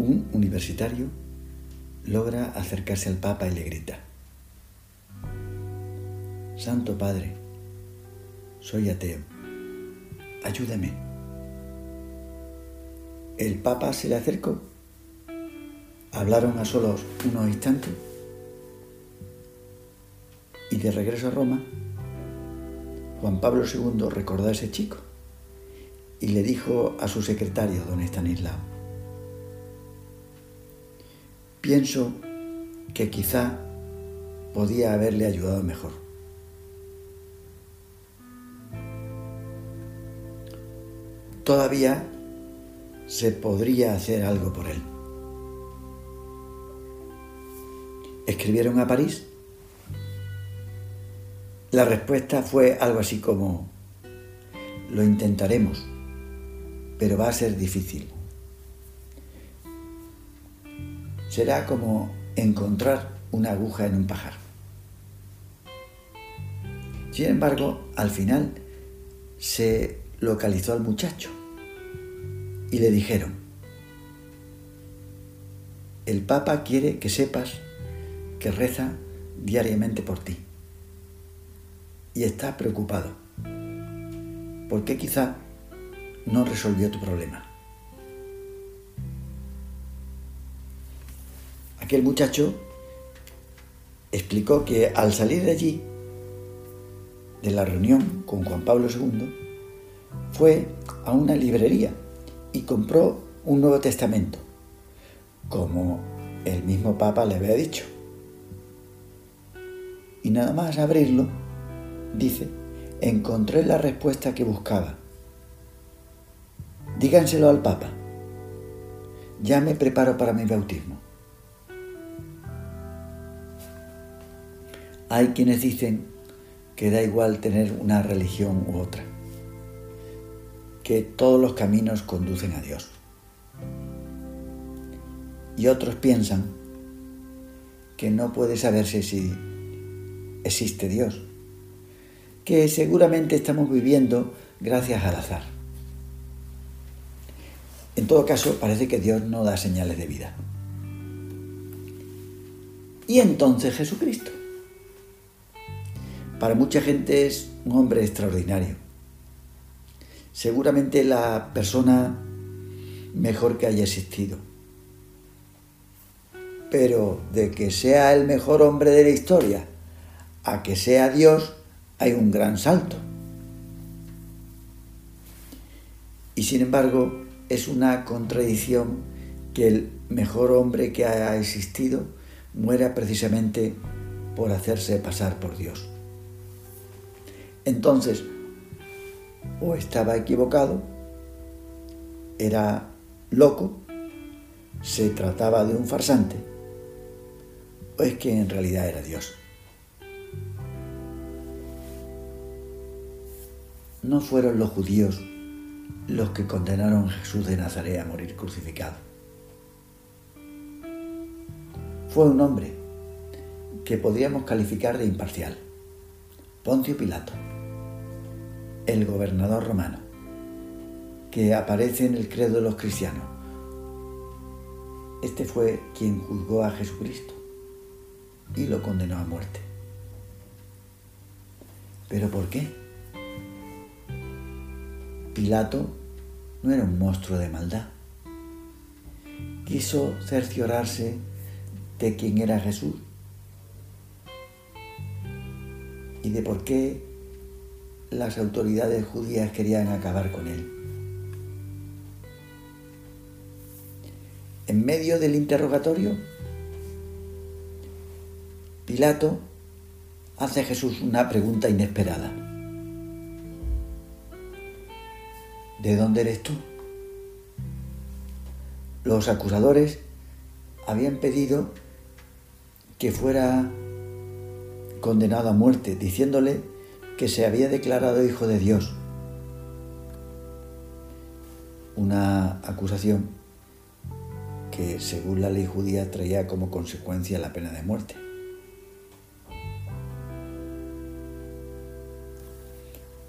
un universitario logra acercarse al Papa y le grita, Santo Padre, soy ateo, ayúdame. El Papa se le acercó, hablaron a solos unos instantes y de regreso a Roma, Juan Pablo II recordó a ese chico y le dijo a su secretario, don Estanislao, Pienso que quizá podía haberle ayudado mejor. Todavía se podría hacer algo por él. Escribieron a París. La respuesta fue algo así como, lo intentaremos, pero va a ser difícil será como encontrar una aguja en un pajar. Sin embargo, al final se localizó al muchacho y le dijeron, el Papa quiere que sepas que reza diariamente por ti y está preocupado porque quizá no resolvió tu problema. Aquel muchacho explicó que al salir de allí, de la reunión con Juan Pablo II, fue a una librería y compró un Nuevo Testamento, como el mismo Papa le había dicho. Y nada más abrirlo, dice, encontré la respuesta que buscaba. Díganselo al Papa. Ya me preparo para mi bautismo. Hay quienes dicen que da igual tener una religión u otra, que todos los caminos conducen a Dios. Y otros piensan que no puede saberse si existe Dios, que seguramente estamos viviendo gracias al azar. En todo caso, parece que Dios no da señales de vida. Y entonces Jesucristo. Para mucha gente es un hombre extraordinario. Seguramente la persona mejor que haya existido. Pero de que sea el mejor hombre de la historia a que sea Dios hay un gran salto. Y sin embargo es una contradicción que el mejor hombre que haya existido muera precisamente por hacerse pasar por Dios. Entonces, o estaba equivocado, era loco, se trataba de un farsante, o es que en realidad era Dios. No fueron los judíos los que condenaron a Jesús de Nazaret a morir crucificado. Fue un hombre que podríamos calificar de imparcial, Poncio Pilato el gobernador romano, que aparece en el credo de los cristianos. Este fue quien juzgó a Jesucristo y lo condenó a muerte. ¿Pero por qué? Pilato no era un monstruo de maldad. Quiso cerciorarse de quién era Jesús y de por qué las autoridades judías querían acabar con él. En medio del interrogatorio, Pilato hace a Jesús una pregunta inesperada. ¿De dónde eres tú? los acusadores habían pedido que fuera condenado a muerte, diciéndole que se había declarado hijo de Dios. Una acusación que según la ley judía traía como consecuencia la pena de muerte.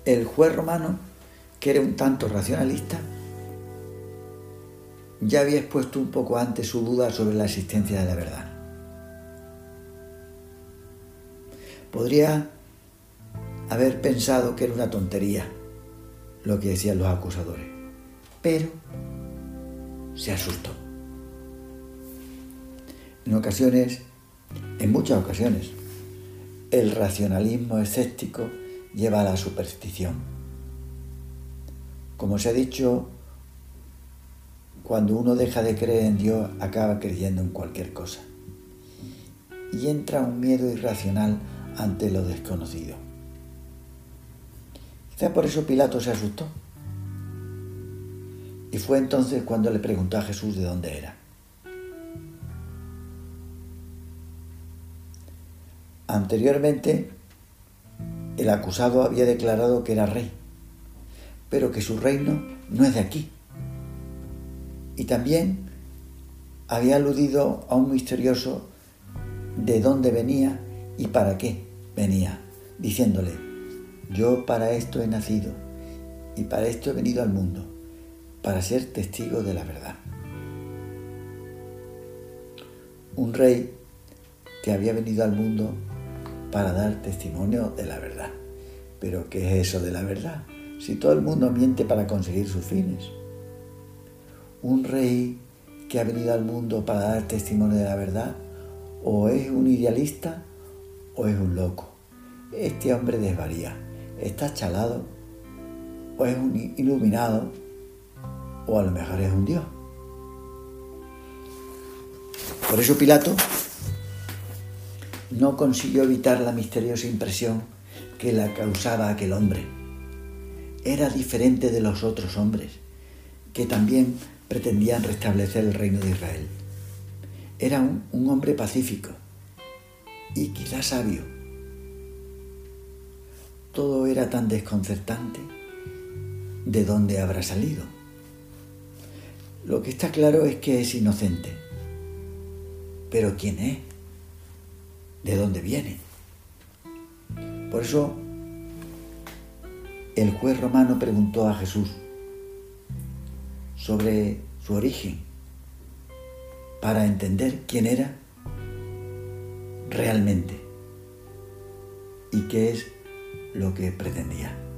El juez romano, que era un tanto racionalista, ya había expuesto un poco antes su duda sobre la existencia de la verdad. Podría haber pensado que era una tontería lo que decían los acusadores, pero se asustó. En ocasiones, en muchas ocasiones, el racionalismo escéptico lleva a la superstición. Como se ha dicho, cuando uno deja de creer en Dios, acaba creyendo en cualquier cosa. Y entra un miedo irracional ante lo desconocido. Quizá por eso Pilato se asustó. Y fue entonces cuando le preguntó a Jesús de dónde era. Anteriormente, el acusado había declarado que era rey, pero que su reino no es de aquí. Y también había aludido a un misterioso de dónde venía y para qué venía, diciéndole, yo para esto he nacido y para esto he venido al mundo, para ser testigo de la verdad. Un rey que había venido al mundo para dar testimonio de la verdad. Pero ¿qué es eso de la verdad? Si todo el mundo miente para conseguir sus fines. Un rey que ha venido al mundo para dar testimonio de la verdad, o es un idealista o es un loco. Este hombre desvaría, está chalado, o es un iluminado, o a lo mejor es un Dios. Por eso Pilato no consiguió evitar la misteriosa impresión que la causaba aquel hombre. Era diferente de los otros hombres, que también pretendían restablecer el reino de Israel. Era un, un hombre pacífico y quizás sabio. Todo era tan desconcertante. ¿De dónde habrá salido? Lo que está claro es que es inocente. Pero ¿quién es? de dónde viene. Por eso el juez romano preguntó a Jesús sobre su origen para entender quién era realmente y qué es lo que pretendía.